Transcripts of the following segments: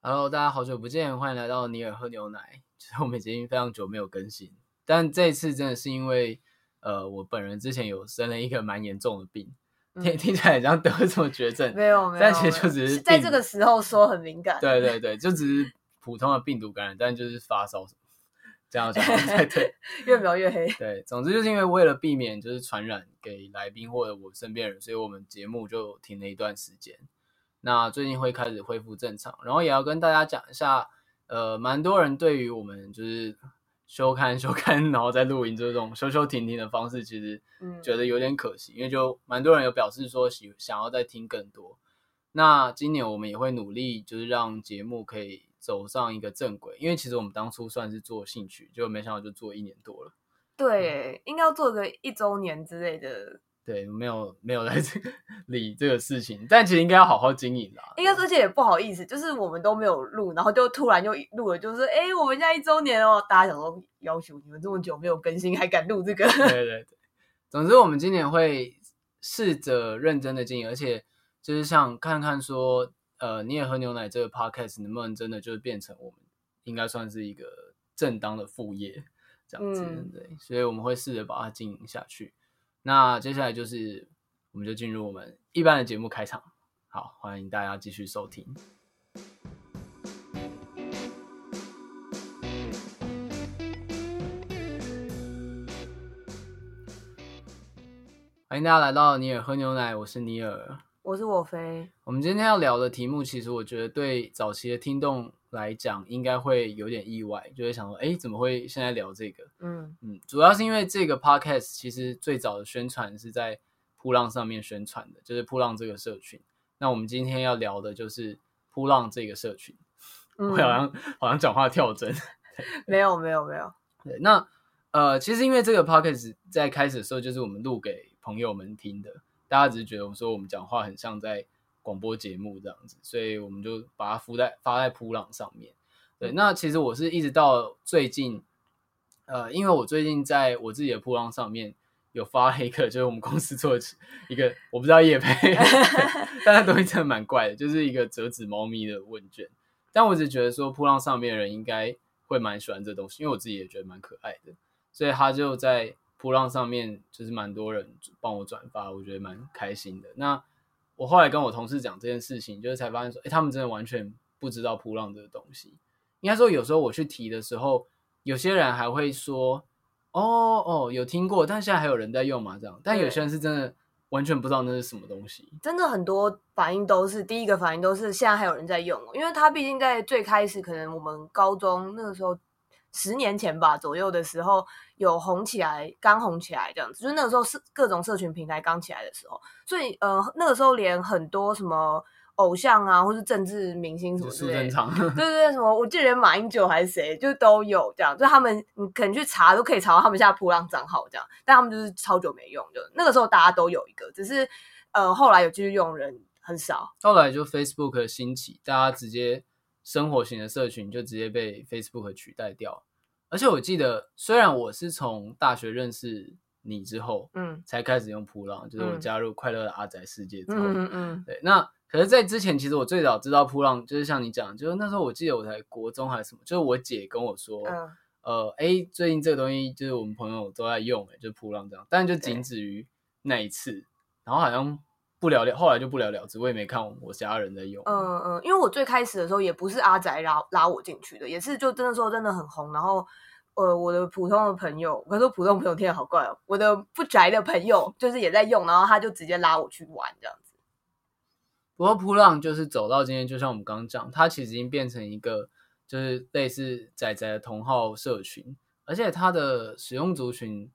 Hello，大家好久不见，欢迎来到尼尔喝牛奶。其实我们已经非常久没有更新，但这一次真的是因为，呃，我本人之前有生了一个蛮严重的病，嗯、听听起来像得了什么绝症，没有没有，但其实就只是在这个时候说很敏感，对对对，就只是普通的病毒感染，但就是发烧什么，这样讲 对对，越描越黑。对，总之就是因为为了避免就是传染给来宾或者我身边人，所以我们节目就停了一段时间。那最近会开始恢复正常，然后也要跟大家讲一下，呃，蛮多人对于我们就是休刊 休刊，然后再录音这种休休停停的方式，其实觉得有点可惜，嗯、因为就蛮多人有表示说喜想要再听更多。那今年我们也会努力，就是让节目可以走上一个正轨，因为其实我们当初算是做兴趣，就没想到就做一年多了。对，嗯、应该要做个一周年之类的。对，没有没有在这个理这个事情，但其实应该要好好经营啦。应该说，而且也不好意思，就是我们都没有录，然后就突然又录了，就是哎，我们现在一周年哦，大家想说要求你们这么久没有更新，还敢录这个？对对 对。总之，我们今年会试着认真的经营，而且就是想看看说，呃，你也喝牛奶这个 podcast 能不能真的就是变成我们应该算是一个正当的副业这样子，嗯、对。所以我们会试着把它经营下去。那接下来就是，我们就进入我们一般的节目开场。好，欢迎大家继续收听。欢迎大家来到尼尔喝牛奶，我是尼尔，我是我飞。我们今天要聊的题目，其实我觉得对早期的听众来讲，应该会有点意外，就会想说，哎，怎么会现在聊这个？嗯嗯，主要是因为这个 podcast 其实最早的宣传是在噗浪上面宣传的，就是噗浪这个社群。那我们今天要聊的就是噗浪这个社群。嗯、我好像好像讲话跳针，没有没有没有。对，那呃，其实因为这个 podcast 在开始的时候就是我们录给朋友们听的，大家只是觉得我们说我们讲话很像在。广播节目这样子，所以我们就把它附在发在噗浪上面。对，那其实我是一直到最近，呃，因为我最近在我自己的噗浪上面有发了一个，就是我们公司做的一个，我不知道叶配，但那东西真的蛮怪的，就是一个折纸猫咪的问卷。但我只觉得说，扑浪上面的人应该会蛮喜欢这东西，因为我自己也觉得蛮可爱的，所以他就在扑浪上面，就是蛮多人帮我转发，我觉得蛮开心的。那我后来跟我同事讲这件事情，就是才发现说，哎，他们真的完全不知道扑浪这个东西。应该说，有时候我去提的时候，有些人还会说，哦哦，有听过，但现在还有人在用嘛？这样，但有些人是真的完全不知道那是什么东西。真的很多反应都是第一个反应都是现在还有人在用，因为它毕竟在最开始，可能我们高中那个时候。十年前吧左右的时候，有红起来，刚红起来这样子，就是那个时候是各种社群平台刚起来的时候，所以呃那个时候连很多什么偶像啊，或是政治明星什么之类的，对 对对，什么我记得连马英九还是谁，就都有这样，就他们你可能去查都可以查到他们现在噗浪账号这样，但他们就是超久没用，就那个时候大家都有一个，只是呃后来有继续用人很少，后来就 Facebook 的兴起，大家直接。生活型的社群就直接被 Facebook 取代掉，而且我记得，虽然我是从大学认识你之后，嗯，才开始用扑浪，嗯、就是我加入快乐的阿宅世界之后，嗯嗯，嗯对。那可是，在之前，其实我最早知道扑浪，就是像你讲，就是那时候我记得我在国中还是什么，就是我姐跟我说，嗯、呃，哎、欸，最近这个东西就是我们朋友都在用、欸，哎，就是噗浪这样，但就仅止于那一次，然后好像。不了了，后来就不了了之。我也没看我家人在用。嗯嗯，因为我最开始的时候也不是阿宅拉拉我进去的，也是就真的说真的很红。然后，呃，我的普通的朋友，我说普通朋友听得好怪哦。我的不宅的朋友就是也在用，然后他就直接拉我去玩这样子。不过噗浪就是走到今天，就像我们刚刚讲，它其实已经变成一个就是类似宅宅的同好社群，而且它的使用族群。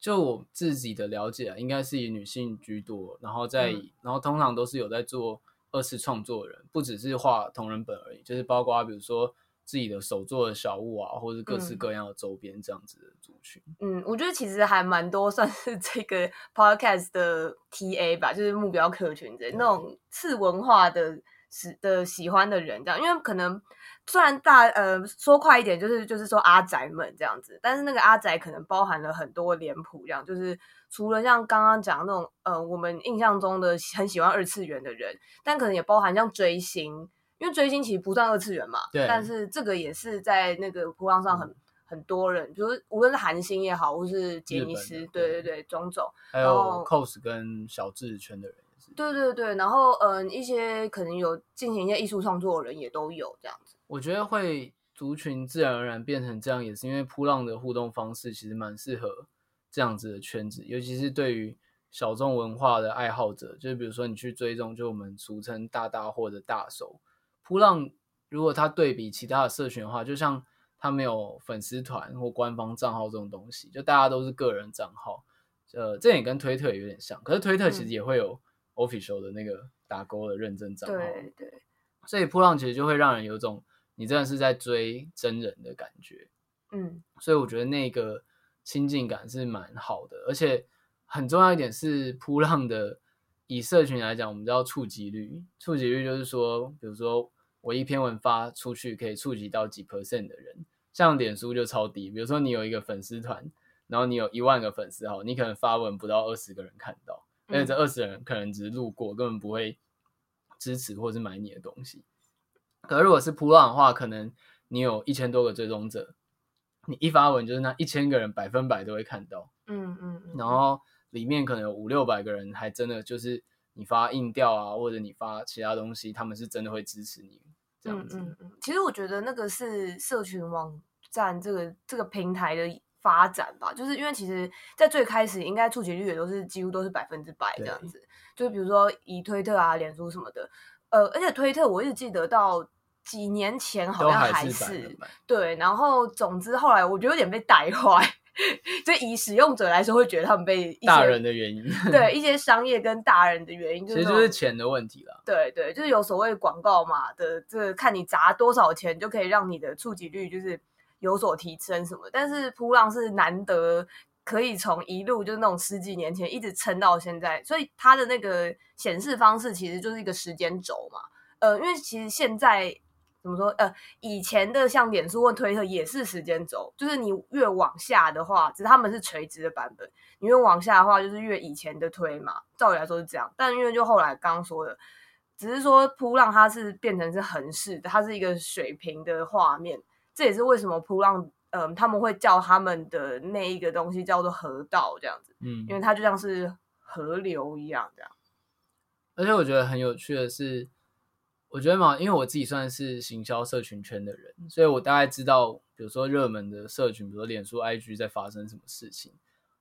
就我自己的了解啊，应该是以女性居多，然后在，嗯、然后通常都是有在做二次创作的人，不只是画同人本而已，就是包括比如说自己的手做的小物啊，或者各式各样的周边这样子的族群。嗯，我觉得其实还蛮多，算是这个 podcast 的 TA 吧，就是目标客群的、嗯、那种次文化的喜的喜欢的人这样，因为可能。虽然大呃说快一点，就是就是说阿宅们这样子，但是那个阿宅可能包含了很多脸谱，这样就是除了像刚刚讲那种呃我们印象中的很喜欢二次元的人，但可能也包含像追星，因为追星其实不算二次元嘛，对，但是这个也是在那个波浪上很、嗯、很多人，比如无论是韩星也好，或是杰尼斯，对对对，种种，还有 cos 跟小智圈的人也是，对对对，然后嗯，一些可能有进行一些艺术创作的人也都有这样子。我觉得会族群自然而然变成这样，也是因为扑浪的互动方式其实蛮适合这样子的圈子，尤其是对于。小众文化的爱好者，就是比如说你去追踪，就我们俗称大大或者大手扑浪，如果它对比其他的社群的话，就像它没有粉丝团或官方账号这种东西，就大家都是个人账号，呃，这也跟推特有点像，可是推特其实也会有 official 的那个打勾的认证账号，对对，所以扑浪其实就会让人有种你真的是在追真人的感觉，嗯，所以我觉得那个亲近感是蛮好的，而且。很重要一点是扑浪的，以社群来讲，我们叫触及率。触及率就是说，比如说我一篇文发出去，可以触及到几 percent 的人。像脸书就超低，比如说你有一个粉丝团，然后你有一万个粉丝号，你可能发文不到二十个人看到，而且这二十人可能只是路过，根本不会支持或是买你的东西。可是如果是普浪的话，可能你有一千多个追踪者，你一发文就是那一千个人百分百都会看到。嗯嗯，然后。里面可能有五六百个人，还真的就是你发硬调啊，或者你发其他东西，他们是真的会支持你这样子。嗯嗯嗯。其实我觉得那个是社群网站这个这个平台的发展吧，就是因为其实，在最开始应该触及率也都是几乎都是百分之百这样子。就是比如说以推特啊、脸书什么的，呃，而且推特我一直记得到几年前好像还是，对，然后总之后来我觉得有点被带坏。就以使用者来说，会觉得他们被大人的原因，对一些商业跟大人的原因，就是、其实就是钱的问题了。对对，就是有所谓广告嘛的，这个、看你砸多少钱就可以让你的触及率就是有所提升什么。但是扑浪是难得可以从一路就是那种十几年前一直撑到现在，所以它的那个显示方式其实就是一个时间轴嘛。呃，因为其实现在。怎么说？呃，以前的像脸书或推特也是时间轴，就是你越往下的话，只是他们是垂直的版本；你越往下的话，就是越以前的推嘛。照理来说是这样，但因为就后来刚刚说的，只是说噗浪它是变成是横式的，它是一个水平的画面。这也是为什么噗浪，嗯、呃，他们会叫他们的那一个东西叫做河道这样子，嗯，因为它就像是河流一样这样。而且我觉得很有趣的是。我觉得嘛，因为我自己算是行销社群圈的人，所以我大概知道，比如说热门的社群，比如说脸书、IG 在发生什么事情。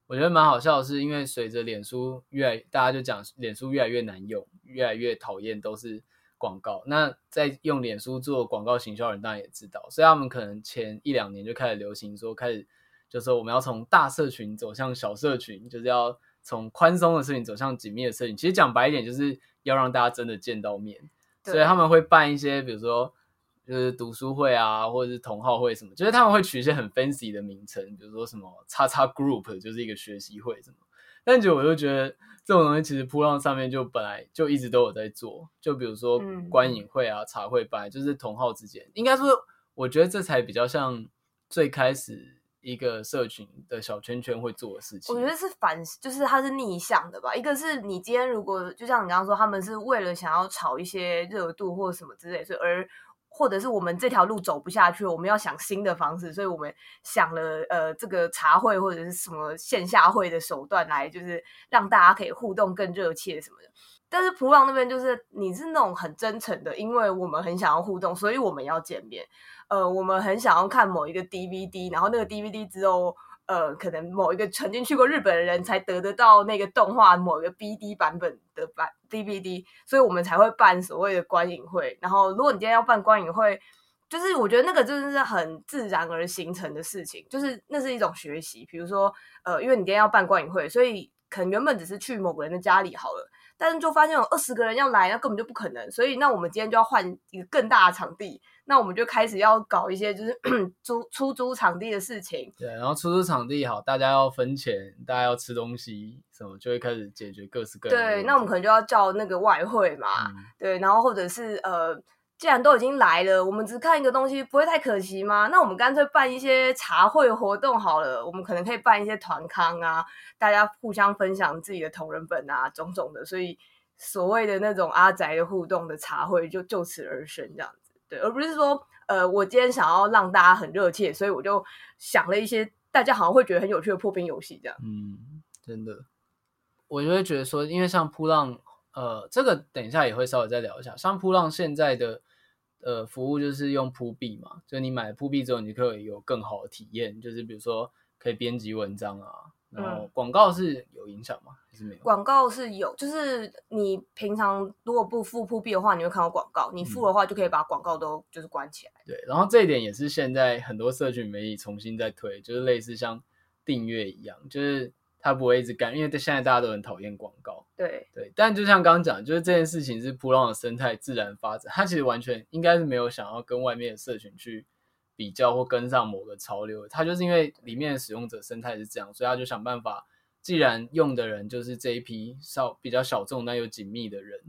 我觉得蛮好笑的是，因为随着脸书越来，大家就讲脸书越来越难用，越来越讨厌都是广告。那在用脸书做广告行销的人，当然也知道，所以他们可能前一两年就开始流行说，开始就说我们要从大社群走向小社群，就是要从宽松的社群走向紧密的社群。其实讲白一点，就是要让大家真的见到面。所以他们会办一些，比如说就是读书会啊，或者是同好会什么，就是他们会取一些很 fancy 的名称，比如说什么叉叉 group，就是一个学习会什么。但就我就觉得这种东西其实铺浪上面就本来就一直都有在做，就比如说观影会啊、茶会班，就是同号之间，应该说我觉得这才比较像最开始。一个社群的小圈圈会做的事情，我觉得是反，就是它是逆向的吧。一个是你今天如果就像你刚刚说，他们是为了想要炒一些热度或什么之类，所以而或者是我们这条路走不下去，我们要想新的方式，所以我们想了呃这个茶会或者是什么线下会的手段来，就是让大家可以互动更热切什么的。但是噗浪那边就是你是那种很真诚的，因为我们很想要互动，所以我们要见面。呃，我们很想要看某一个 DVD，然后那个 DVD 只有呃，可能某一个曾经去过日本的人才得得到那个动画某一个 BD 版本的版 DVD，所以我们才会办所谓的观影会。然后，如果你今天要办观影会，就是我觉得那个真的是很自然而形成的事情，就是那是一种学习。比如说，呃，因为你今天要办观影会，所以可能原本只是去某个人的家里好了。但是就发现有二十个人要来，那根本就不可能。所以那我们今天就要换一个更大的场地。那我们就开始要搞一些就是 租出租场地的事情。对，然后出租场地好，大家要分钱，大家要吃东西什么，就会开始解决各式各样的。对，那我们可能就要叫那个外汇嘛。嗯、对，然后或者是呃。既然都已经来了，我们只看一个东西不会太可惜吗？那我们干脆办一些茶会活动好了。我们可能可以办一些团康啊，大家互相分享自己的同人本啊，种种的。所以，所谓的那种阿宅的互动的茶会就就此而生这样子，对，而不是说呃，我今天想要让大家很热切，所以我就想了一些大家好像会觉得很有趣的破冰游戏这样。嗯，真的，我就会觉得说，因为像扑浪，呃，这个等一下也会稍微再聊一下。像扑浪现在的呃服务就是用铺币嘛，就你买铺币之后，你可以有更好的体验，就是比如说可以编辑文章啊。然后广告是有影响吗？还是没有？广告是有，就是你平常如果不付铺币的话，你会看到广告；你付的话，就可以把广告都就是关起来。对，然后这一点也是现在很多社群媒体重新在推，就是类似像订阅一样，就是它不会一直干，因为现在大家都很讨厌广告。对对，但就像刚刚讲，就是这件事情是噗浪的生态自然发展，它其实完全应该是没有想要跟外面的社群去。比较或跟上某个潮流，它就是因为里面的使用者生态是这样，所以他就想办法，既然用的人就是这一批少比较小众但又紧密的人，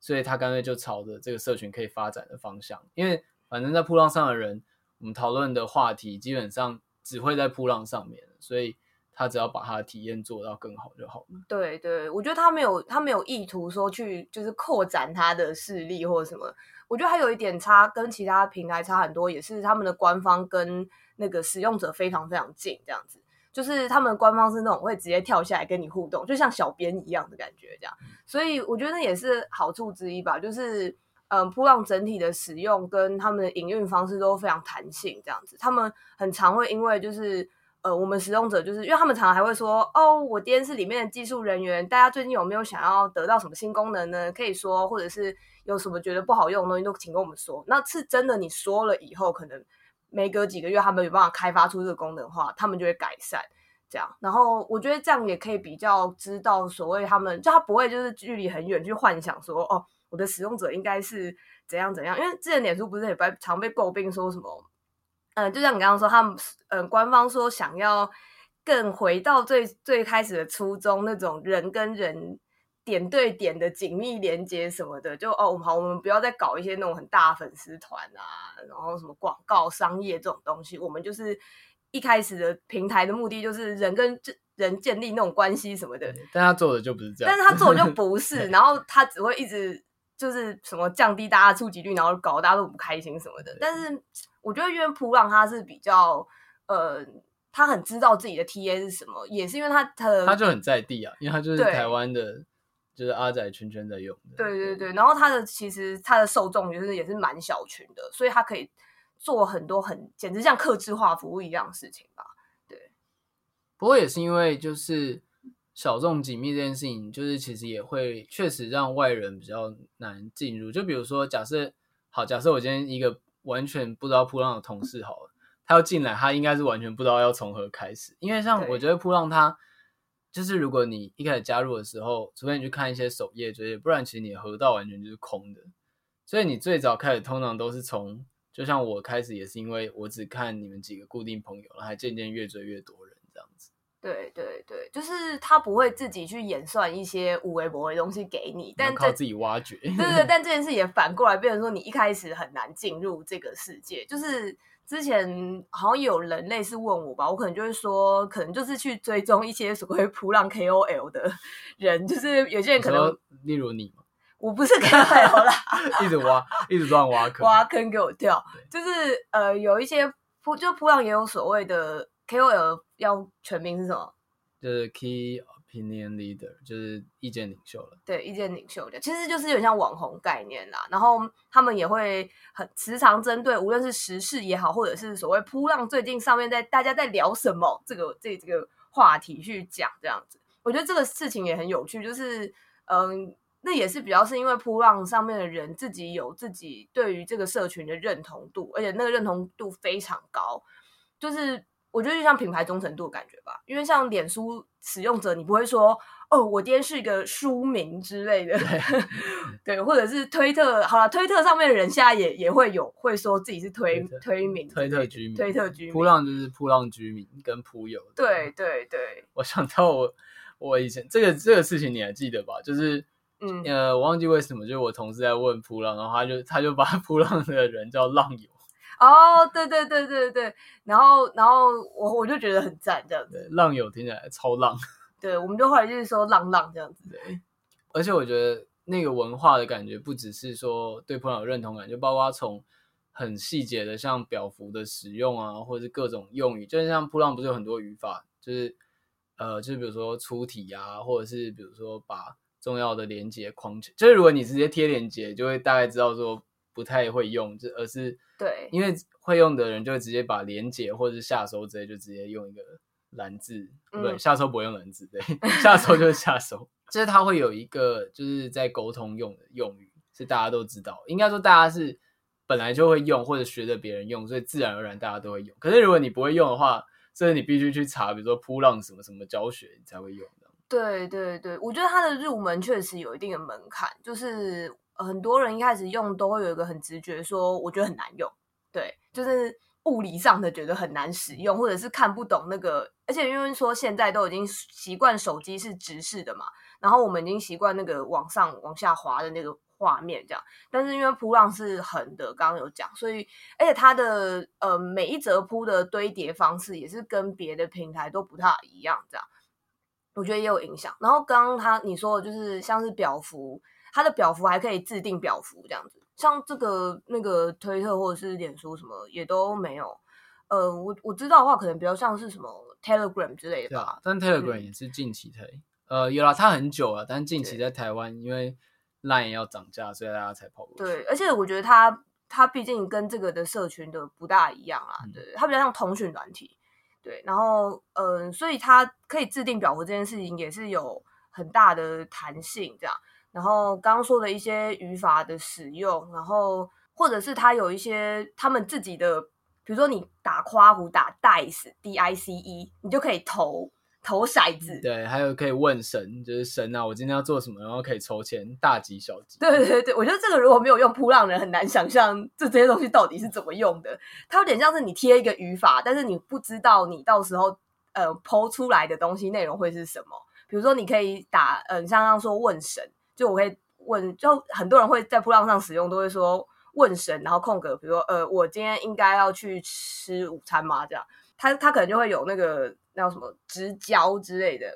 所以他干脆就朝着这个社群可以发展的方向。因为反正在噗浪上的人，我们讨论的话题基本上只会在噗浪上面，所以他只要把他的体验做到更好就好了。对对，我觉得他没有他没有意图说去就是扩展他的势力或者什么。我觉得还有一点差，跟其他平台差很多，也是他们的官方跟那个使用者非常非常近，这样子，就是他们的官方是那种会直接跳下来跟你互动，就像小编一样的感觉，这样。所以我觉得那也是好处之一吧，就是嗯，扑浪整体的使用跟他们的营运方式都非常弹性，这样子。他们很常会因为就是呃，我们使用者就是因为他们常常还会说，哦，我今天是里面的技术人员，大家最近有没有想要得到什么新功能呢？可以说，或者是。有什么觉得不好用的东西都请跟我们说。那是真的，你说了以后，可能没隔几个月，他们有办法开发出这个功能的话，他们就会改善这样。然后我觉得这样也可以比较知道所谓他们，就他不会就是距离很远去幻想说，哦，我的使用者应该是怎样怎样。因为之前脸书不是也被常被诟病说什么，嗯，就像你刚刚说，他们嗯官方说想要更回到最最开始的初衷，那种人跟人。点对点的紧密连接什么的，就哦好，我们不要再搞一些那种很大粉丝团啊，然后什么广告、商业这种东西。我们就是一开始的平台的目的就是人跟人建立那种关系什么的。但他做的就不是这样，但是他做的就不是，然后他只会一直就是什么降低大家触及率，然后搞大家都不开心什么的。但是我觉得因为普朗他是比较呃，他很知道自己的 TA 是什么，也是因为他他的他就很在地啊，因为他就是台湾的。就是阿仔圈圈在用的，对对对，然后他的其实他的受众就是也是蛮小群的，所以他可以做很多很简直像客制化服务一样的事情吧。对，不过也是因为就是小众紧密这件事情，就是其实也会确实让外人比较难进入。就比如说，假设好，假设我今天一个完全不知道扑浪的同事好了，他要进来，他应该是完全不知道要从何开始，因为像我觉得扑浪他。就是如果你一开始加入的时候，除非你去看一些首页作业，不然其实你的河道完全就是空的。所以你最早开始通常都是从，就像我开始也是因为我只看你们几个固定朋友，然后还渐渐越追越多人这样子。对对对，就是他不会自己去演算一些五维博的东西给你，但靠自己挖掘。对对对，但这件事也反过来变成说，你一开始很难进入这个世界，就是。之前好像有人类似问我吧，我可能就会说，可能就是去追踪一些所谓普浪 KOL 的 人，就是有些人可能，例如你，我不是 KOL 啦，一直挖，一直乱挖坑，挖坑给我跳，就是呃，有一些噗，就噗浪也有所谓的 KOL，要全名是什么？就是 Key。Opinion leader 就是意见领袖了，对，意见领袖的，其实就是有点像网红概念啦。然后他们也会很时常针对无论是时事也好，或者是所谓扑浪最近上面在大家在聊什么这个这这个话题去讲这样子。我觉得这个事情也很有趣，就是嗯，那也是比较是因为扑浪上面的人自己有自己对于这个社群的认同度，而且那个认同度非常高，就是。我觉得就像品牌忠诚度的感觉吧，因为像脸书使用者，你不会说哦，我今天是一个书名之类的，对，对，或者是推特，好了，推特上面的人现在也也会有会说自己是推推，推名，推特居民，推特居民，扑浪就是扑浪居民跟扑友，对对对。我想到我我以前这个这个事情你还记得吧？就是嗯呃，我忘记为什么，就是我同事在问扑浪，然后他就他就把 扑浪的人叫浪友。哦、oh，对对对对对，然后然后我我就觉得很赞，这样子。浪友听起来超浪。对，我们就后来就是说浪浪这样子。对，而且我觉得那个文化的感觉，不只是说对噗浪有认同感，就包括从很细节的，像表符的使用啊，或者是各种用语，就是像扑浪不是有很多语法，就是呃，就是比如说粗体啊，或者是比如说把重要的连接框起，就是如果你直接贴连接，就会大概知道说不太会用，就而是对，因为会用的人就会直接把连结或者是下收之类就直接用一个蓝字，嗯、对，下收不会用蓝字，对，下收就是下收。就是它会有一个，就是在沟通用的用语，是大家都知道。应该说，大家是本来就会用，或者学着别人用，所以自然而然大家都会用。可是如果你不会用的话，这是你必须去查，比如说扑浪什么什么教学，你才会用的。对对对，我觉得它的入门确实有一定的门槛，就是很多人一开始用都会有一个很直觉说，我觉得很难用。对，就是。物理上的觉得很难使用，或者是看不懂那个，而且因为说现在都已经习惯手机是直视的嘛，然后我们已经习惯那个往上往下滑的那个画面这样，但是因为噗浪是横的，刚刚有讲，所以而且它的呃每一则噗的堆叠方式也是跟别的平台都不太一样，这样我觉得也有影响。然后刚刚他你说的就是像是表幅，它的表符还可以自定表符这样子。像这个那个推特或者是脸书什么也都没有，呃，我我知道的话，可能比较像是什么 Telegram 之类的吧。但 Telegram 也是近期推，嗯、呃，有啦，它很久了，但近期在台湾因为 Line 要涨价，所以大家才跑过去。对，而且我觉得它它毕竟跟这个的社群的不大一样啦，对，它比较像通讯软体，对，然后嗯、呃，所以它可以制定表格这件事情也是有很大的弹性，这样。然后刚刚说的一些语法的使用，然后或者是他有一些他们自己的，比如说你打夸胡打 dice，d i c e，你就可以投投骰子。对，还有可以问神，就是神啊，我今天要做什么，然后可以抽签，大吉小吉。对对对，我觉得这个如果没有用噗浪人，很难想象这这些东西到底是怎么用的。它有点像是你贴一个语法，但是你不知道你到时候呃抛出来的东西内容会是什么。比如说你可以打，嗯、呃，像刚刚说问神。就我会问，就很多人会在噗浪上使用，都会说问神，然后空格，比如说呃，我今天应该要去吃午餐吗？这样，他他可能就会有那个那叫什么直交之类的，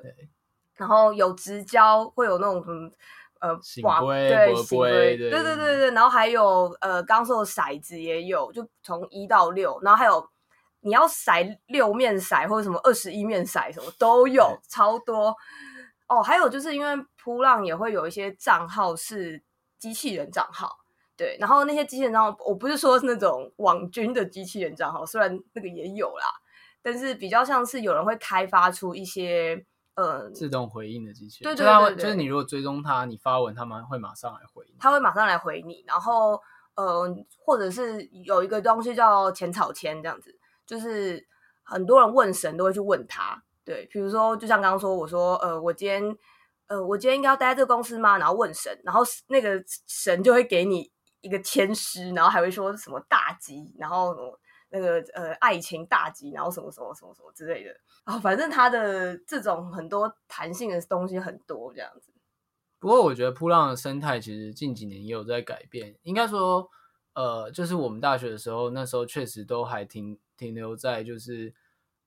然后有直交会有那种什么呃，卦对，对对对对对，然后还有呃，刚说的骰子也有，就从一到六，然后还有你要骰六面骰或者什么二十一面骰什么都有，超多。哦，还有就是因为扑浪也会有一些账号是机器人账号，对，然后那些机器人账号，我不是说是那种网军的机器人账号，虽然那个也有啦，但是比较像是有人会开发出一些呃自动回应的机器人，对对对，对，就是你如果追踪他，你发文，他们会马上来回应，他会马上来回你，然后呃，或者是有一个东西叫浅草签这样子，就是很多人问神都会去问他。对，比如说，就像刚刚说，我说，呃，我今天，呃，我今天应该要待在这个公司吗？然后问神，然后那个神就会给你一个天师，然后还会说什么大吉，然后那个呃爱情大吉，然后什么什么什么什么之类的。啊、哦，反正它的这种很多弹性的东西很多这样子。不过我觉得噗浪的生态其实近几年也有在改变，应该说，呃，就是我们大学的时候，那时候确实都还停停留在就是。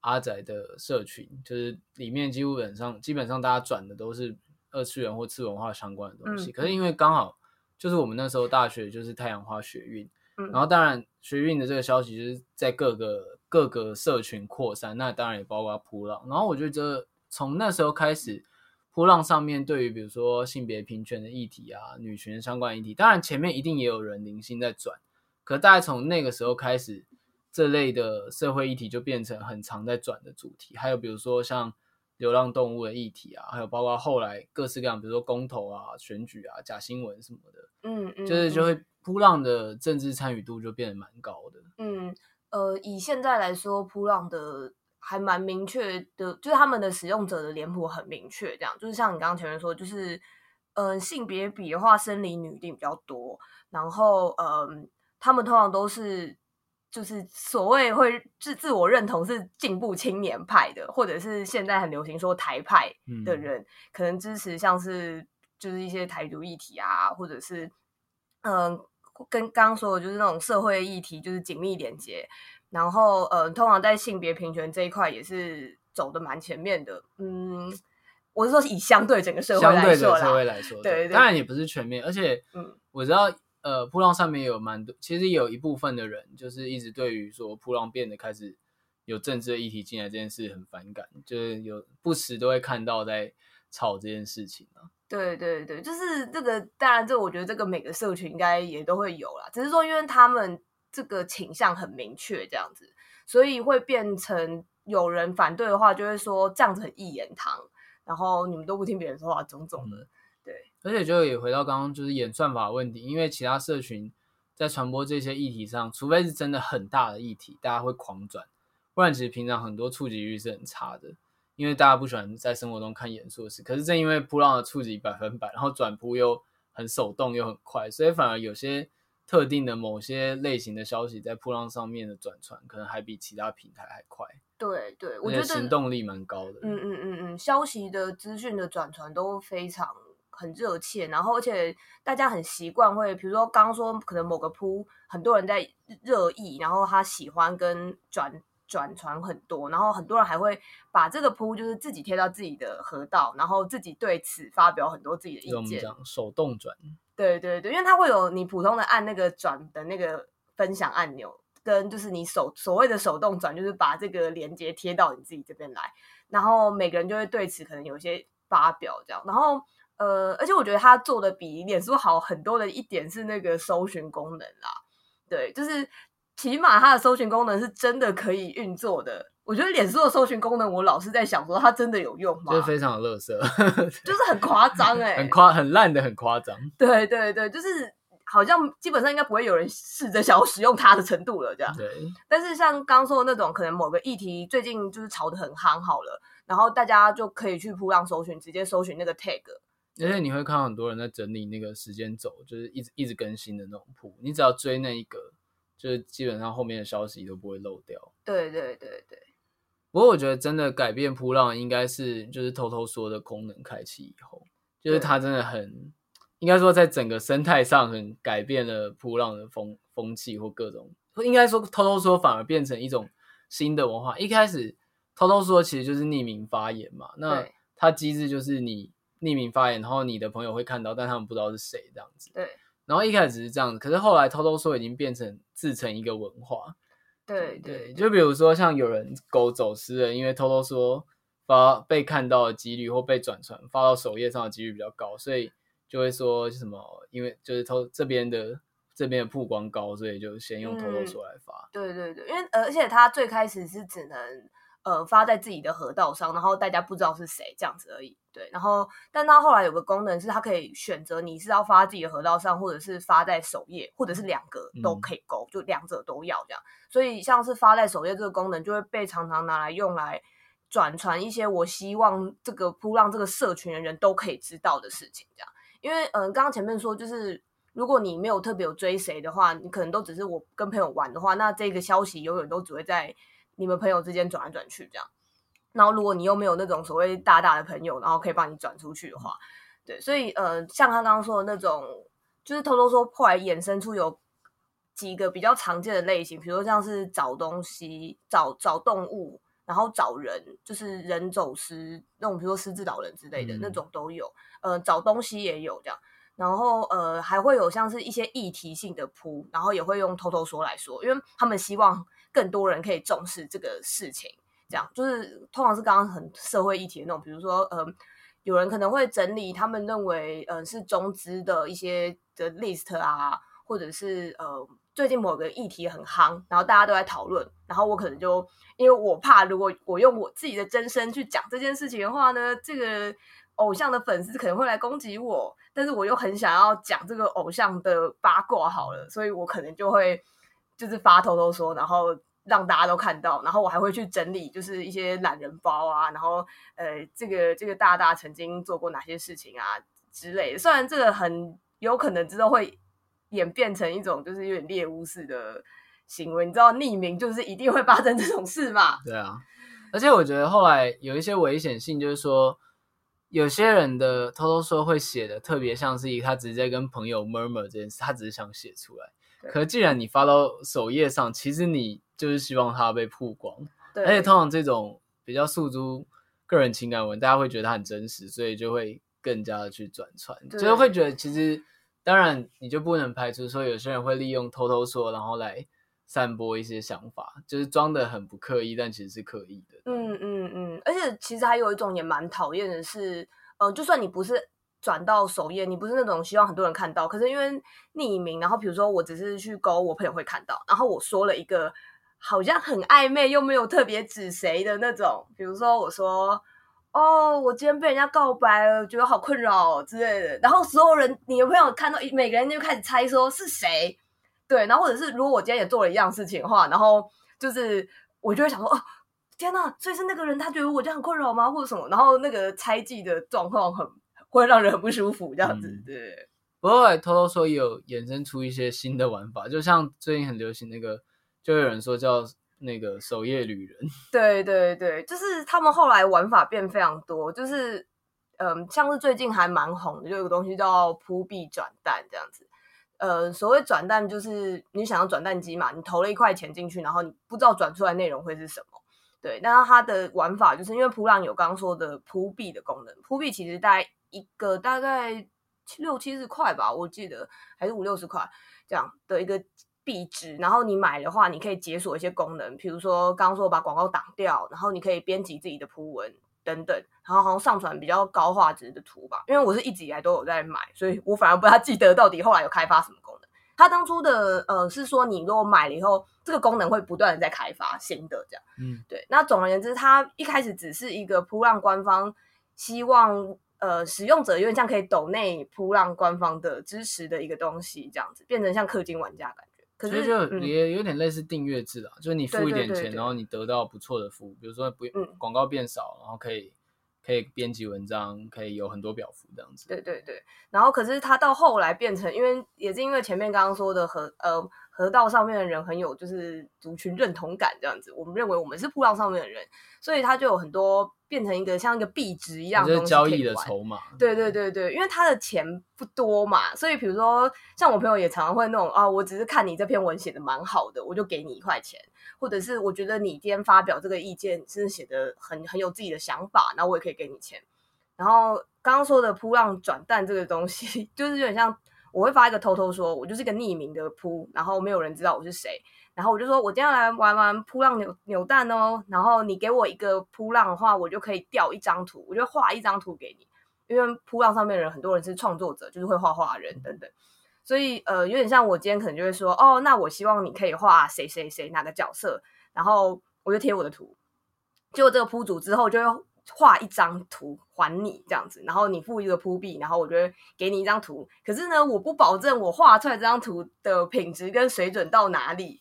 阿宅的社群就是里面基本上基本上大家转的都是二次元或次文化相关的东西，嗯、可是因为刚好就是我们那时候大学就是太阳花学运，嗯、然后当然学运的这个消息就是在各个各个社群扩散，那当然也包括扑浪。然后我觉得从那时候开始，扑浪上面对于比如说性别平权的议题啊、女权相关议题，当然前面一定也有人零星在转，可大概从那个时候开始。这类的社会议题就变成很常在转的主题，还有比如说像流浪动物的议题啊，还有包括后来各式各样，比如说公投啊、选举啊、假新闻什么的，嗯嗯，就是就会扑浪的政治参与度就变得蛮高的。嗯，呃，以现在来说，扑浪的还蛮明确的，就是他们的使用者的脸谱很明确，这样就是像你刚刚前面说，就是嗯、呃，性别比的话，生理女性比较多，然后嗯、呃，他们通常都是。就是所谓会自自我认同是进步青年派的，或者是现在很流行说台派的人，嗯、可能支持像是就是一些台独议题啊，或者是嗯、呃，跟刚刚说的就是那种社会议题就是紧密连接，然后呃，通常在性别平权这一块也是走的蛮前面的，嗯，我是说以相对整个社会相对来说社会来说，对对，当然也不是全面，而且嗯，我知道呃，扑浪上面有蛮多，其实有一部分的人就是一直对于说扑浪变得开始有政治的议题进来这件事很反感，就是有不时都会看到在吵这件事情啊。对对对，就是这个，当然这我觉得这个每个社群应该也都会有啦，只是说因为他们这个倾向很明确这样子，所以会变成有人反对的话，就会说这样子很一言堂，然后你们都不听别人说话，种种的。对，而且就也回到刚刚就是演算法问题，因为其他社群在传播这些议题上，除非是真的很大的议题，大家会狂转，不然其实平常很多触及率是很差的。因为大家不喜欢在生活中看严肃的事，可是正因为扑浪的触及百分百，然后转扑又很手动又很快，所以反而有些特定的某些类型的消息在噗浪上面的转传，可能还比其他平台还快。对对，我觉得行动力蛮高的。嗯嗯嗯嗯，消息的资讯的转传都非常很热切，然后而且大家很习惯会，比如说刚刚说可能某个铺很多人在热议，然后他喜欢跟转。转传很多，然后很多人还会把这个铺就是自己贴到自己的河道，然后自己对此发表很多自己的意见。手动转，对对对，因为它会有你普通的按那个转的那个分享按钮，跟就是你手所谓的手动转，就是把这个链接贴到你自己这边来，然后每个人就会对此可能有一些发表这样。然后呃，而且我觉得他做的比脸书好很多的一点是那个搜寻功能啦，对，就是。起码它的搜寻功能是真的可以运作的。我觉得脸书的搜寻功能，我老是在想说，它真的有用吗？就是非常的垃圾，就是很夸张哎，很夸很烂的，很夸张。对对对，就是好像基本上应该不会有人试着想要使用它的程度了，这样。对。但是像刚刚说的那种，可能某个议题最近就是炒得很夯，好了，然后大家就可以去噗浪搜寻，直接搜寻那个 tag。而且你会看到很多人在整理那个时间轴，就是一直一直更新的那种铺，你只要追那一个。就是基本上后面的消息都不会漏掉。对对对对。不过我觉得真的改变铺浪应该是就是偷偷说的功能开启以后，就是它真的很应该说在整个生态上很改变了铺浪的风风气或各种，应该说偷偷说反而变成一种新的文化。一开始偷偷说其实就是匿名发言嘛，那它机制就是你匿名发言，然后你的朋友会看到，但他们不知道是谁这样子。对。然后一开始只是这样子，可是后来偷偷说已经变成自成一个文化。对对，就比如说像有人狗走失了，因为偷偷说发被看到的几率或被转传发到首页上的几率比较高，所以就会说什么，因为就是偷这边的这边的曝光高，所以就先用偷偷说来发。嗯、对对对，因为而且他最开始是只能。呃，发在自己的河道上，然后大家不知道是谁这样子而已。对，然后，但它后来有个功能是，它可以选择你是要发自己的河道上，或者是发在首页，或者是两个都可以勾，嗯、就两者都要这样。所以，像是发在首页这个功能，就会被常常拿来用来转传一些我希望这个铺浪这个社群的人都可以知道的事情，这样。因为，嗯、呃，刚刚前面说，就是如果你没有特别有追谁的话，你可能都只是我跟朋友玩的话，那这个消息永远都只会在。你们朋友之间转来转去这样，然后如果你又没有那种所谓大大的朋友，然后可以帮你转出去的话，对，所以呃，像他刚刚说的那种，就是偷偷说，后来衍生出有几个比较常见的类型，比如说像是找东西、找找动物，然后找人，就是人走失那种，比如说失智老人之类的、嗯、那种都有，呃，找东西也有这样，然后呃，还会有像是一些议题性的铺，然后也会用偷偷说来说，因为他们希望。更多人可以重视这个事情，这样就是通常是刚刚很社会议题的那种，比如说，呃，有人可能会整理他们认为，呃，是中资的一些的 list 啊，或者是呃，最近某个议题很夯，然后大家都在讨论，然后我可能就因为我怕，如果我用我自己的真身去讲这件事情的话呢，这个偶像的粉丝可能会来攻击我，但是我又很想要讲这个偶像的八卦好了，所以我可能就会。就是发偷偷说，然后让大家都看到，然后我还会去整理，就是一些懒人包啊，然后呃，这个这个大大曾经做过哪些事情啊之类的。虽然这个很有可能之后会演变成一种就是有点猎巫式的行为，你知道，匿名就是一定会发生这种事嘛？对啊，而且我觉得后来有一些危险性，就是说有些人的偷偷说会写的特别像是以他直接跟朋友 murmur 这件事，他只是想写出来。可既然你发到首页上，其实你就是希望它被曝光，对。而且通常这种比较诉诸个个人情感文，大家会觉得它很真实，所以就会更加的去转传，就是会觉得其实当然你就不能排除说有些人会利用偷偷说，然后来散播一些想法，就是装的很不刻意，但其实是刻意的。嗯嗯嗯，而且其实还有一种也蛮讨厌的是，呃，就算你不是转到首页，你不是那种希望很多人看到，可是因为匿名，然后比如说我只是去勾我朋友会看到，然后我说了一个。好像很暧昧又没有特别指谁的那种，比如说我说，哦，我今天被人家告白了，觉得好困扰哦之类的。然后所有人，你的朋友看到每个人就开始猜说是谁，对。然后或者是如果我今天也做了一样事情的话，然后就是我就会想说，哦，天哪，所以是那个人他觉得我这样很困扰吗，或者什么？然后那个猜忌的状况很会让人很不舒服，这样子。嗯、对。不过偷偷说也有衍生出一些新的玩法，就像最近很流行那个。就有人说叫那个首页旅人，对对对，就是他们后来玩法变非常多，就是嗯，像是最近还蛮红的，就有个东西叫扑币转蛋这样子。呃，所谓转蛋就是你想要转蛋机嘛，你投了一块钱进去，然后你不知道转出来内容会是什么。对，那它的玩法就是因为噗浪有刚刚说的铺币的功能，铺币其实大概一个大概六七十块吧，我记得还是五六十块这样的一个。壁纸，然后你买的话，你可以解锁一些功能，比如说刚刚说把广告挡掉，然后你可以编辑自己的图文等等，然后好像上传比较高画质的图吧。因为我是一直以来都有在买，所以我反而不太记得到底后来有开发什么功能。他当初的呃是说，你如果买了以后，这个功能会不断的在开发新的这样。嗯，对。那总而言之，它一开始只是一个铺浪官方希望呃使用者有点像可以抖内铺浪官方的支持的一个东西，这样子变成像氪金玩家感。所以就也有点类似订阅制啦，嗯、就是你付一点钱，然后你得到不错的服务，比如说不广告变少，然后可以可以编辑文章，可以有很多表幅这样子。对对对，然后可是它到后来变成，因为也是因为前面刚刚说的和呃。河道上面的人很有就是族群认同感这样子，我们认为我们是铺浪上面的人，所以他就有很多变成一个像一个币值一样的东西，交易的筹码。对对对对，因为他的钱不多嘛，所以比如说像我朋友也常常会那种啊，我只是看你这篇文写的蛮好的，我就给你一块钱，或者是我觉得你今天发表这个意见是写的很很有自己的想法，那我也可以给你钱。然后刚刚说的铺浪转蛋这个东西，就是有点像。我会发一个偷偷说，我就是个匿名的扑，然后没有人知道我是谁，然后我就说我今天来玩玩扑浪扭扭蛋哦，然后你给我一个扑浪的话，我就可以调一张图，我就画一张图给你，因为扑浪上面的人很多人是创作者，就是会画画人等等，所以呃有点像我今天可能就会说哦，那我希望你可以画谁谁谁哪个角色，然后我就贴我的图，结果这个噗主之后就。画一张图还你这样子，然后你付一个铺币，然后我就会给你一张图。可是呢，我不保证我画出来这张图的品质跟水准到哪里。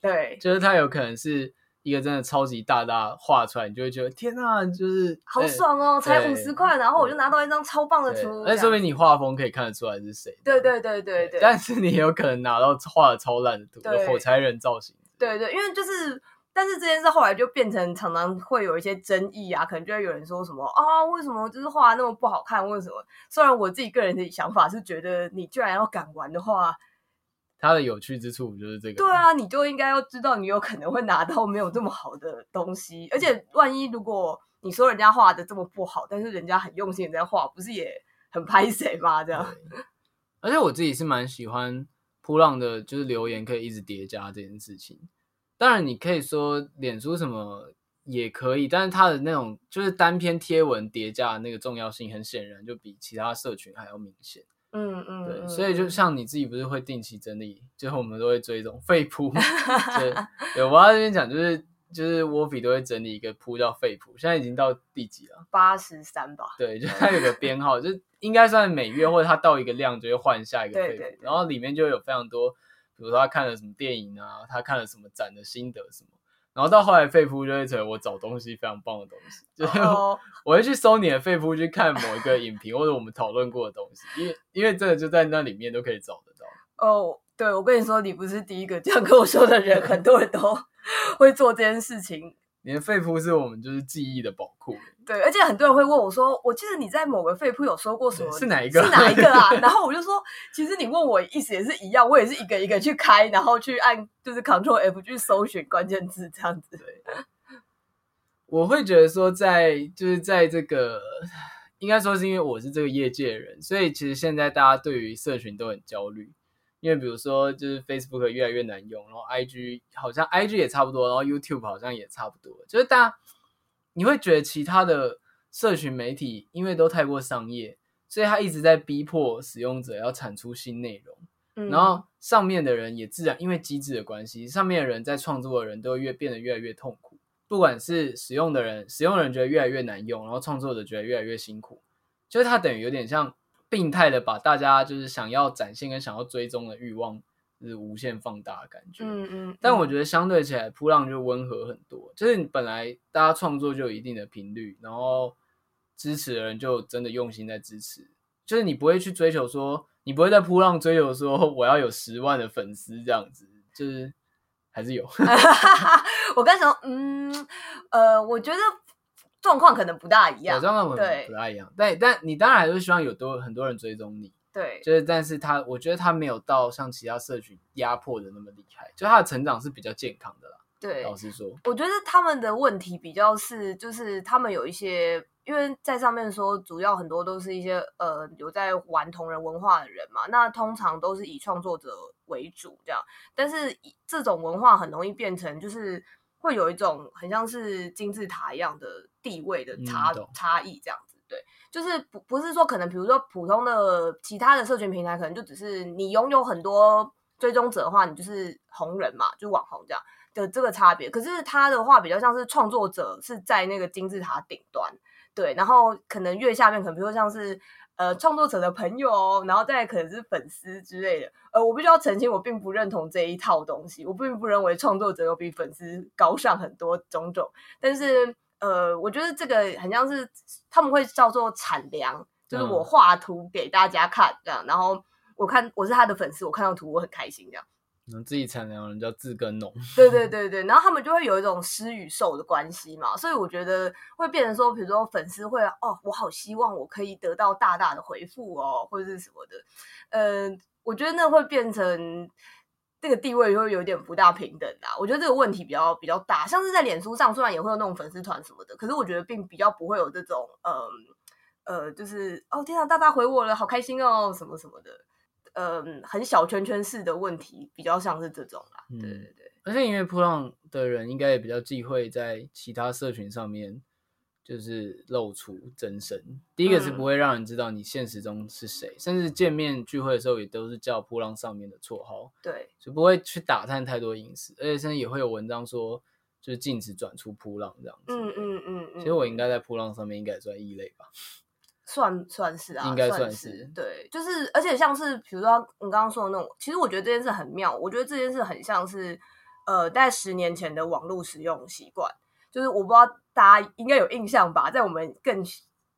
对，就是它有可能是一个真的超级大大画出来，你就会觉得天啊，就是好爽哦，才五十块，然后我就拿到一张超棒的图。那说明你画风可以看得出来是谁。对对对对对。但是你有可能拿到画的超烂的图，火柴人造型。对对，因为就是。但是这件事后来就变成常常会有一些争议啊，可能就会有人说什么啊，为什么就是画那么不好看？为什么？虽然我自己个人的想法是觉得，你居然要敢玩的话，它的有趣之处就是这个。对啊，你就应该要知道，你有可能会拿到没有这么好的东西，而且万一如果你说人家画的这么不好，但是人家很用心的在画，不是也很拍谁吗？这样。而且我自己是蛮喜欢扑浪的，就是留言可以一直叠加这件事情。当然，你可以说脸书什么也可以，但是它的那种就是单篇贴文叠加的那个重要性，很显然就比其他社群还要明显。嗯嗯，对，所以就像你自己不是会定期整理，最后我们都会追踪废噗。对，对，我要这边讲就是就是窝比都会整理一个铺叫废噗，现在已经到第几了？八十三吧。对，就它有个 编号，就应该算每月或者它到一个量就会换下一个废噗，对对对，然后里面就有非常多。比如说他看了什么电影啊，他看了什么展的心得什么，然后到后来费夫就会成为我找东西非常棒的东西，就是我会去搜你的费夫去看某一个影评或者我们讨论过的东西，因为因为这个就在那里面都可以找得到。哦，对，我跟你说，你不是第一个这样跟我说的人，很多人都 会做这件事情。你的肺夫是我们就是记忆的宝库。对，而且很多人会问我说：“我记得你在某个废噗有说过什么？是哪一个？是哪一个啊？” 然后我就说：“其实你问我意思也是一样，我也是一个一个去开，然后去按就是 Control F 去搜寻关键字这样子。”对。我会觉得说在，在就是在这个，应该说是因为我是这个业界的人，所以其实现在大家对于社群都很焦虑。因为比如说，就是 Facebook 越来越难用，然后 IG 好像 IG 也差不多，然后 YouTube 好像也差不多，就是大家你会觉得其他的社群媒体因为都太过商业，所以他一直在逼迫使用者要产出新内容，嗯、然后上面的人也自然因为机制的关系，上面的人在创作的人都越变得越来越痛苦，不管是使用的人，使用的人觉得越来越难用，然后创作者觉得越来越辛苦，就是它等于有点像。病态的把大家就是想要展现跟想要追踪的欲望，就是无限放大的感觉。嗯嗯。嗯，但我觉得相对起来，扑浪就温和很多。就是你本来大家创作就有一定的频率，然后支持的人就真的用心在支持。就是你不会去追求说，你不会在扑浪追求说我要有十万的粉丝这样子。就是还是有。我刚才说，嗯，呃，我觉得。状况可能不大一样，状况可能不大一样。但但你当然还是希望有多很多人追踪你，对，就是但是他，我觉得他没有到像其他社群压迫的那么厉害，就他的成长是比较健康的啦。对，老实说，我觉得他们的问题比较是，就是他们有一些，因为在上面说，主要很多都是一些呃有在玩同人文化的人嘛，那通常都是以创作者为主这样，但是这种文化很容易变成就是。会有一种很像是金字塔一样的地位的差、嗯、差异，这样子，对，就是不不是说可能，比如说普通的其他的社群平台，可能就只是你拥有很多追踪者的话，你就是红人嘛，就网红这样的这个差别。可是他的话比较像是创作者是在那个金字塔顶端，对，然后可能越下面，可能比如说像是。呃，创作者的朋友，然后再可能是粉丝之类的。呃，我必须要澄清，我并不认同这一套东西。我并不认为创作者有比粉丝高尚很多种种。但是，呃，我觉得这个很像是他们会叫做产粮，就是我画图给大家看这样，然后我看我是他的粉丝，我看到图我很开心这样。能自己产粮人叫自耕农，对对 对对，然后他们就会有一种施与受的关系嘛，所以我觉得会变成说，比如说粉丝会哦，我好希望我可以得到大大的回复哦，或者是什么的，嗯、呃，我觉得那会变成这个地位会有点不大平等啊。我觉得这个问题比较比较大，像是在脸书上，虽然也会有那种粉丝团什么的，可是我觉得并比较不会有这种，嗯呃，呃，就是哦天啊，大大回我了，好开心哦，什么什么的。嗯，很小圈圈式的问题，比较像是这种啦。对对对，而且因为噗浪的人应该也比较忌讳在其他社群上面，就是露出真身。第一个是不会让人知道你现实中是谁，嗯、甚至见面聚会的时候也都是叫扑浪上面的绰号。对，就不会去打探太多隐私，而且甚至也会有文章说，就是禁止转出扑浪这样子。嗯嗯嗯嗯。其实我应该在扑浪上面应该也算异类吧。算算是啊，应该，算是对，就是而且像是比如说你刚刚说的那种，其实我觉得这件事很妙，我觉得这件事很像是呃，在十年前的网络使用习惯，就是我不知道大家应该有印象吧，在我们更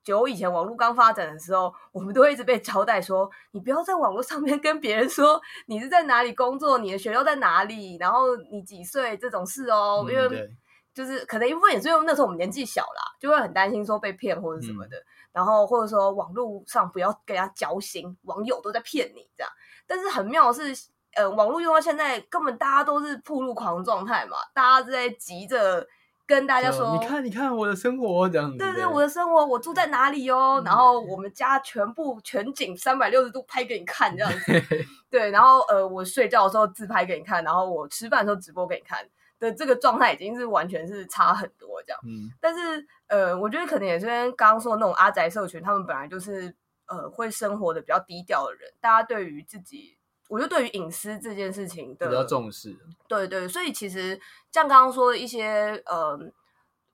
久以前网络刚发展的时候，我们都会一直被交代说，你不要在网络上面跟别人说你是在哪里工作，你的学校在哪里，然后你几岁这种事哦，嗯、因为就是可能一部分也是因为那时候我们年纪小啦，就会很担心说被骗或者什么的。嗯然后或者说网络上不要跟人家交心，网友都在骗你这样。但是很妙的是，呃，网络用到现在，根本大家都是铺路狂状态嘛，大家在急着跟大家说，你看，你看我的生活这样子。对对，我的生活，我住在哪里哦？嗯、然后我们家全部全景三百六十度拍给你看这样子。对，然后呃，我睡觉的时候自拍给你看，然后我吃饭的时候直播给你看。的这个状态已经是完全是差很多这样，嗯，但是呃，我觉得可能也是跟刚刚说的那种阿宅社群，他们本来就是呃会生活的比较低调的人，大家对于自己，我觉得对于隐私这件事情的比较重视，对对，所以其实像刚刚说的一些呃，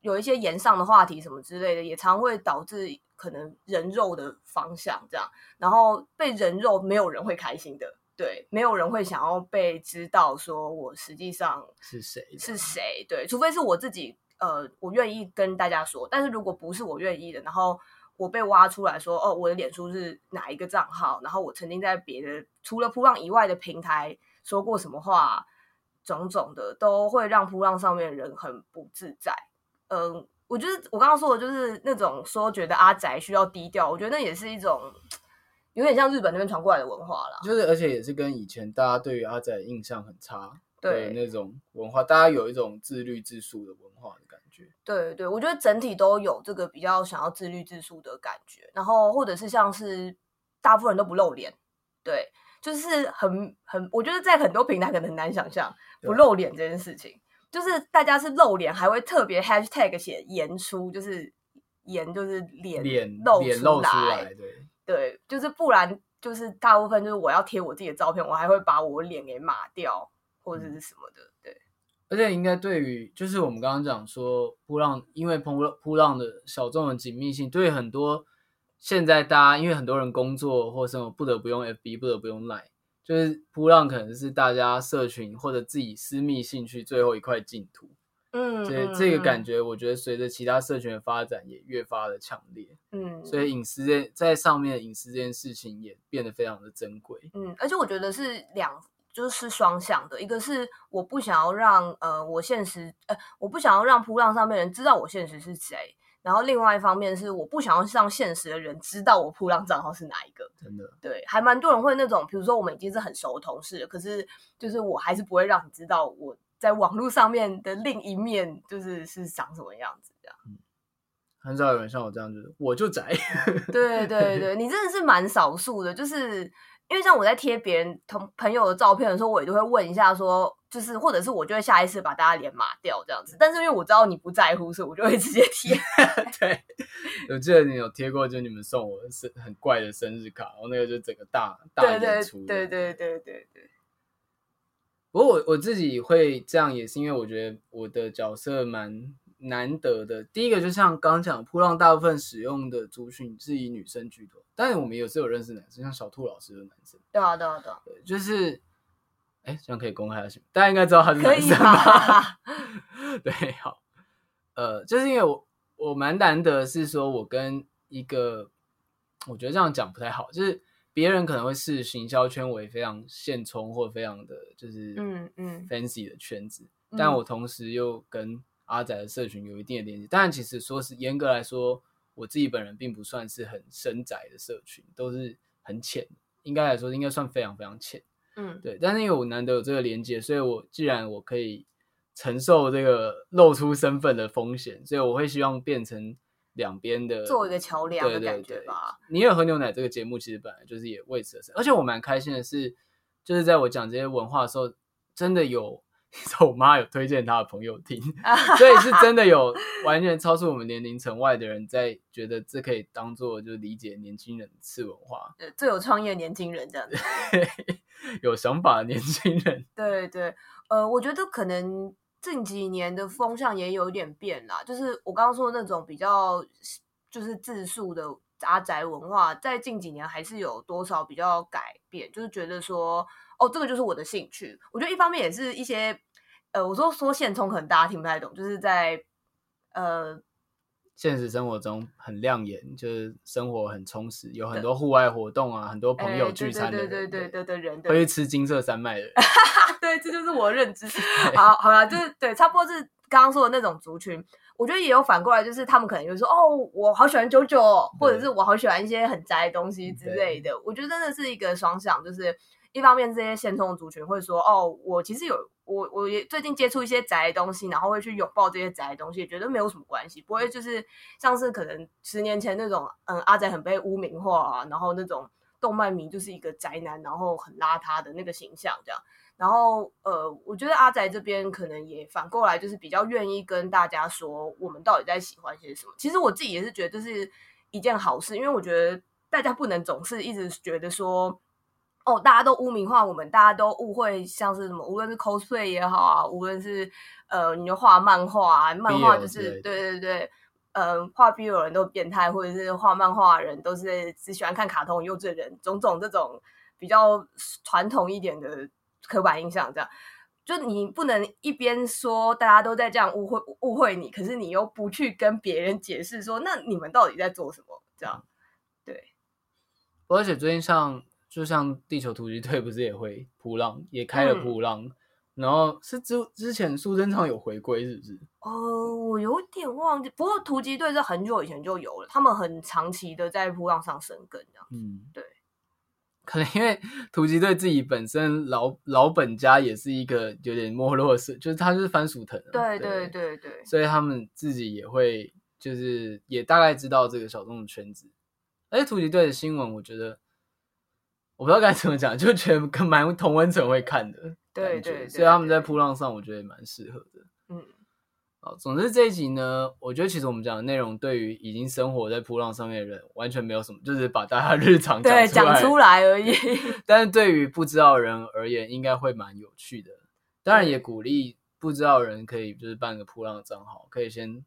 有一些言上的话题什么之类的，也常会导致可能人肉的方向这样，然后被人肉，没有人会开心的。对，没有人会想要被知道，说我实际上是谁是谁。对，除非是我自己，呃，我愿意跟大家说。但是如果不是我愿意的，然后我被挖出来说，哦，我的脸书是哪一个账号，然后我曾经在别的除了铺浪以外的平台说过什么话，种种的，都会让铺浪上面的人很不自在。嗯、呃，我觉得我刚刚说的就是那种说觉得阿宅需要低调，我觉得那也是一种。有点像日本那边传过来的文化啦，就是而且也是跟以前大家对于阿宅印象很差，对那种文化，大家有一种自律自述的文化觉。对对，我觉得整体都有这个比较想要自律自述的感觉，然后或者是像是大部分人都不露脸，对，就是很很，我觉得在很多平台可能很难想象不露脸这件事情，就是大家是露脸还会特别 hashtag 写言出，就是言就是脸脸露脸露出来，对对，就是不然就是大部分就是我要贴我自己的照片，我还会把我脸给码掉或者是什么的，对。而且应该对于，就是我们刚刚讲说扑浪，因为扑浪噗浪的小众的紧密性，对很多现在大家因为很多人工作或什么不得不用 FB，不得不用 Line，就是扑浪可能是大家社群或者自己私密兴趣最后一块净土。嗯，所以这个感觉，我觉得随着其他社群的发展也越发的强烈。嗯，所以隐私在在上面隐私这件事情也变得非常的珍贵。嗯，而且我觉得是两。就是双向的，一个是我不想要让呃我现实呃我不想要让扑浪上面人知道我现实是谁，然后另外一方面是我不想要让现实的人知道我扑浪账号是哪一个。真的，对，还蛮多人会那种，比如说我们已经是很熟的同事了，可是就是我还是不会让你知道我在网络上面的另一面就是是长什么样子这样。嗯，很少有人像我这样子，我就宅。对对 对，你真的是蛮少数的，就是。因为像我在贴别人同朋友的照片的时候，我也都会问一下说，就是或者是我就会下意识把大家脸码掉这样子。但是因为我知道你不在乎，所以我就会直接贴。对，我记得你有贴过，就你们送我生很怪的生日卡，然后那个就整个大大演出。对对对对对对。不过我我自己会这样，也是因为我觉得我的角色蛮。难得的。第一个，就像刚刚讲，扑浪大部分使用的族群是以女生居多，但是我们也是有认识男生，像小兔老师的男生。对啊，对啊，对啊，对，就是，哎，这样可以公开他姓，大家应该知道他是男生吧？对，好，呃，就是因为我我蛮难得是说，我跟一个，我觉得这样讲不太好，就是别人可能会视行销圈为非常现充或非常的就是嗯嗯。fancy 的圈子，嗯嗯、但我同时又跟阿仔的社群有一定的连接，但其实说是严格来说，我自己本人并不算是很深宅的社群，都是很浅，应该来说应该算非常非常浅，嗯，对。但是因为我难得有这个连接，所以我既然我可以承受这个露出身份的风险，所以我会希望变成两边的做一个桥梁的感觉吧。你也喝牛奶这个节目其实本来就是也为此而生，而且我蛮开心的是，就是在我讲这些文化的时候，真的有。我妈有推荐她的朋友听，所以是真的有完全超出我们年龄层外的人在觉得这可以当做就理解年轻人次文化，最有创业年轻人这样子，有想法的年轻人。对对，呃，我觉得可能近几年的风向也有点变啦，就是我刚刚说的那种比较就是自述的阿宅文化，在近几年还是有多少比较改变，就是觉得说。哦，这个就是我的兴趣。我觉得一方面也是一些，呃，我说说现充可能大家听不太懂，就是在呃现实生活中很亮眼，就是生活很充实，有很多户外活动啊，很多朋友聚餐的人，对对对对对的人，会去吃金色山脉的人，对，这就是我的认知。好，好了，就是对，差不多是刚刚说的那种族群。我觉得也有反过来，就是他们可能就说，哦，我好喜欢九九，或者是我好喜欢一些很宅的东西之类的。我觉得真的是一个双向，就是。一方面，这些现充的族群会说：“哦，我其实有我，我也最近接触一些宅的东西，然后会去拥抱这些宅的东西，觉得没有什么关系，不会就是像是可能十年前那种，嗯，阿宅很被污名化啊，然后那种动漫迷就是一个宅男，然后很邋遢的那个形象这样。然后，呃，我觉得阿宅这边可能也反过来，就是比较愿意跟大家说，我们到底在喜欢些什么。其实我自己也是觉得这是一件好事，因为我觉得大家不能总是一直觉得说。”哦，大家都污名化我们，大家都误会像是什么，无论是 cosplay 也好啊，无论是呃，你就画漫画啊，漫画就是对对对，呃，画 BL 人都变态，或者是画漫画的人都是只喜欢看卡通、幼稚的人，种种这种比较传统一点的刻板印象，这样就你不能一边说大家都在这样误会误会你，可是你又不去跟别人解释说，那你们到底在做什么？这样对，而且最近像。就像地球突击队不是也会扑浪，也开了扑浪，嗯、然后是之之前苏贞昌有回归是不是？哦，我有点忘记。不过突击队是很久以前就有了，他们很长期的在扑浪上生根这样。嗯，对。可能因为突击队自己本身老老本家也是一个有点没落式，就是他是番薯藤，对对对对，所以他们自己也会就是也大概知道这个小众的圈子。而且突击队的新闻，我觉得我不知道该怎么讲，就觉得跟蛮同温层会看的，对对，所以他们在扑浪上，我觉得也蛮适合的，嗯。好总之这一集呢，我觉得其实我们讲的内容对于已经生活在扑浪上面的人完全没有什么，就是把大家日常讲出来，对，讲出来而已。但是对于不知道的人而言，应该会蛮有趣的。当然也鼓励不知道的人可以就是办个扑浪的账号，可以先。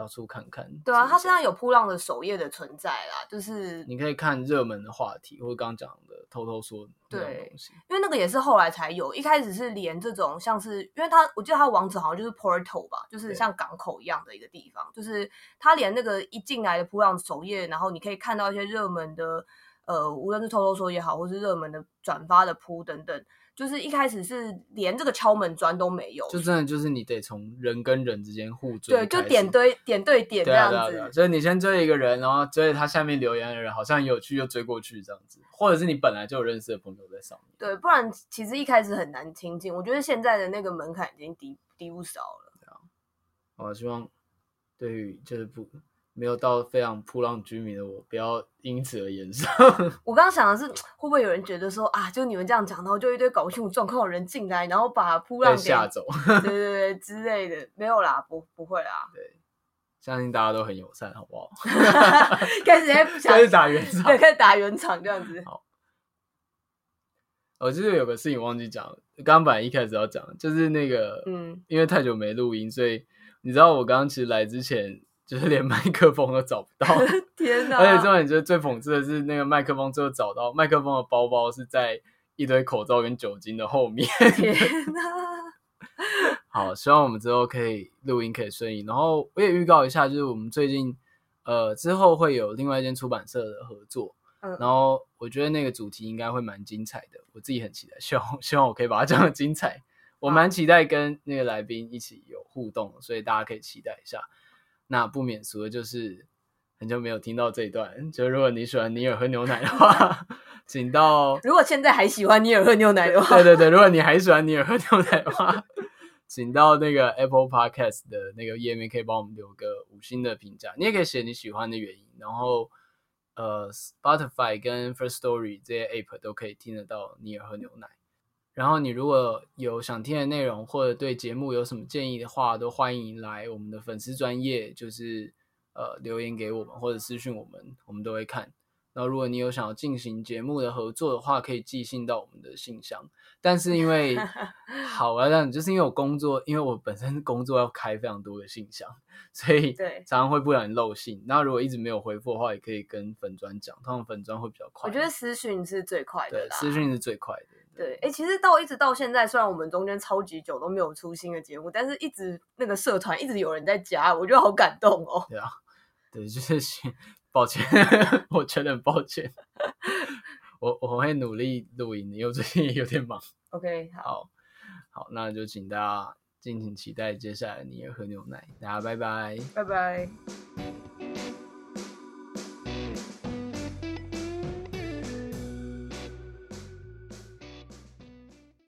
到处看看，对啊，它现在有扑浪的首页的存在啦，就是你可以看热门的话题，或者刚刚讲的偷偷说的东西，因为那个也是后来才有，一开始是连这种像是，因为它我记得它的网址好像就是 Portal 吧，就是像港口一样的一个地方，就是它连那个一进来的扑浪首页，然后你可以看到一些热门的，呃，无论是偷偷说也好，或是热门的转发的噗等等。就是一开始是连这个敲门砖都没有，就真的就是你得从人跟人之间互追，对，就点对点对点这样子。对啊，对啊，对啊，所以你先追一个人，然后追他下面留言的人，好像有趣，就追过去这样子。或者是你本来就有认识的朋友在上面，对，不然其实一开始很难亲近。我觉得现在的那个门槛已经低低不少了。这样，我希望对于就是不。没有到非常扑浪居民的我，不要因此而言上。我刚刚想的是，会不会有人觉得说啊，就你们这样讲，然后就一堆搞不清楚状况的人进来，然后把扑浪给吓走，对对对之类的，没有啦，不不会啦。对，相信大家都很友善，好不好？开始开始打圆场，对，开始打圆场这样子。好，我就是有个事情忘记讲了，刚刚本来一开始要讲，就是那个，嗯，因为太久没录音，所以你知道我刚刚其实来之前。就是连麦克风都找不到，天哪！而且重点就是最讽刺的是，那个麦克风最后找到麦克风的包包是在一堆口罩跟酒精的后面。天 哪！好，希望我们之后可以录音可以顺利。然后我也预告一下，就是我们最近呃之后会有另外一间出版社的合作，嗯，然后我觉得那个主题应该会蛮精彩的，我自己很期待，希望希望我可以把它讲的精彩。我蛮期待跟那个来宾一起有互动，所以大家可以期待一下。那不免俗的就是很久没有听到这一段，就如果你喜欢尼尔喝牛奶的话，请到如果现在还喜欢尼尔喝牛奶的话，对对对，如果你还喜欢尼尔喝牛奶的话，请到那个 Apple Podcast 的那个页面，可以帮我们留个五星的评价。你也可以写你喜欢的原因，然后呃，Spotify 跟 First Story 这些 App 都可以听得到尼尔喝牛奶。然后你如果有想听的内容，或者对节目有什么建议的话，都欢迎来我们的粉丝专业，就是呃留言给我们或者私讯我们，我们都会看。然后如果你有想要进行节目的合作的话，可以寄信到我们的信箱。但是因为 好啊，这样就是因为我工作，因为我本身工作要开非常多的信箱，所以对常常会不小心漏信。然后如果一直没有回复的话，也可以跟粉砖讲，通常粉砖会比较快。我觉得私讯是最快的，对，私讯是最快的。对，哎，其实到一直到现在，虽然我们中间超级久都没有出新的节目，但是一直那个社团一直有人在加，我觉得好感动哦。对啊，对，就是 抱歉，我真的很抱歉。我我会努力录音，因为最近也有点忙。OK，好，好，那就请大家敬请期待接下来你也喝牛奶，大家拜拜，拜拜。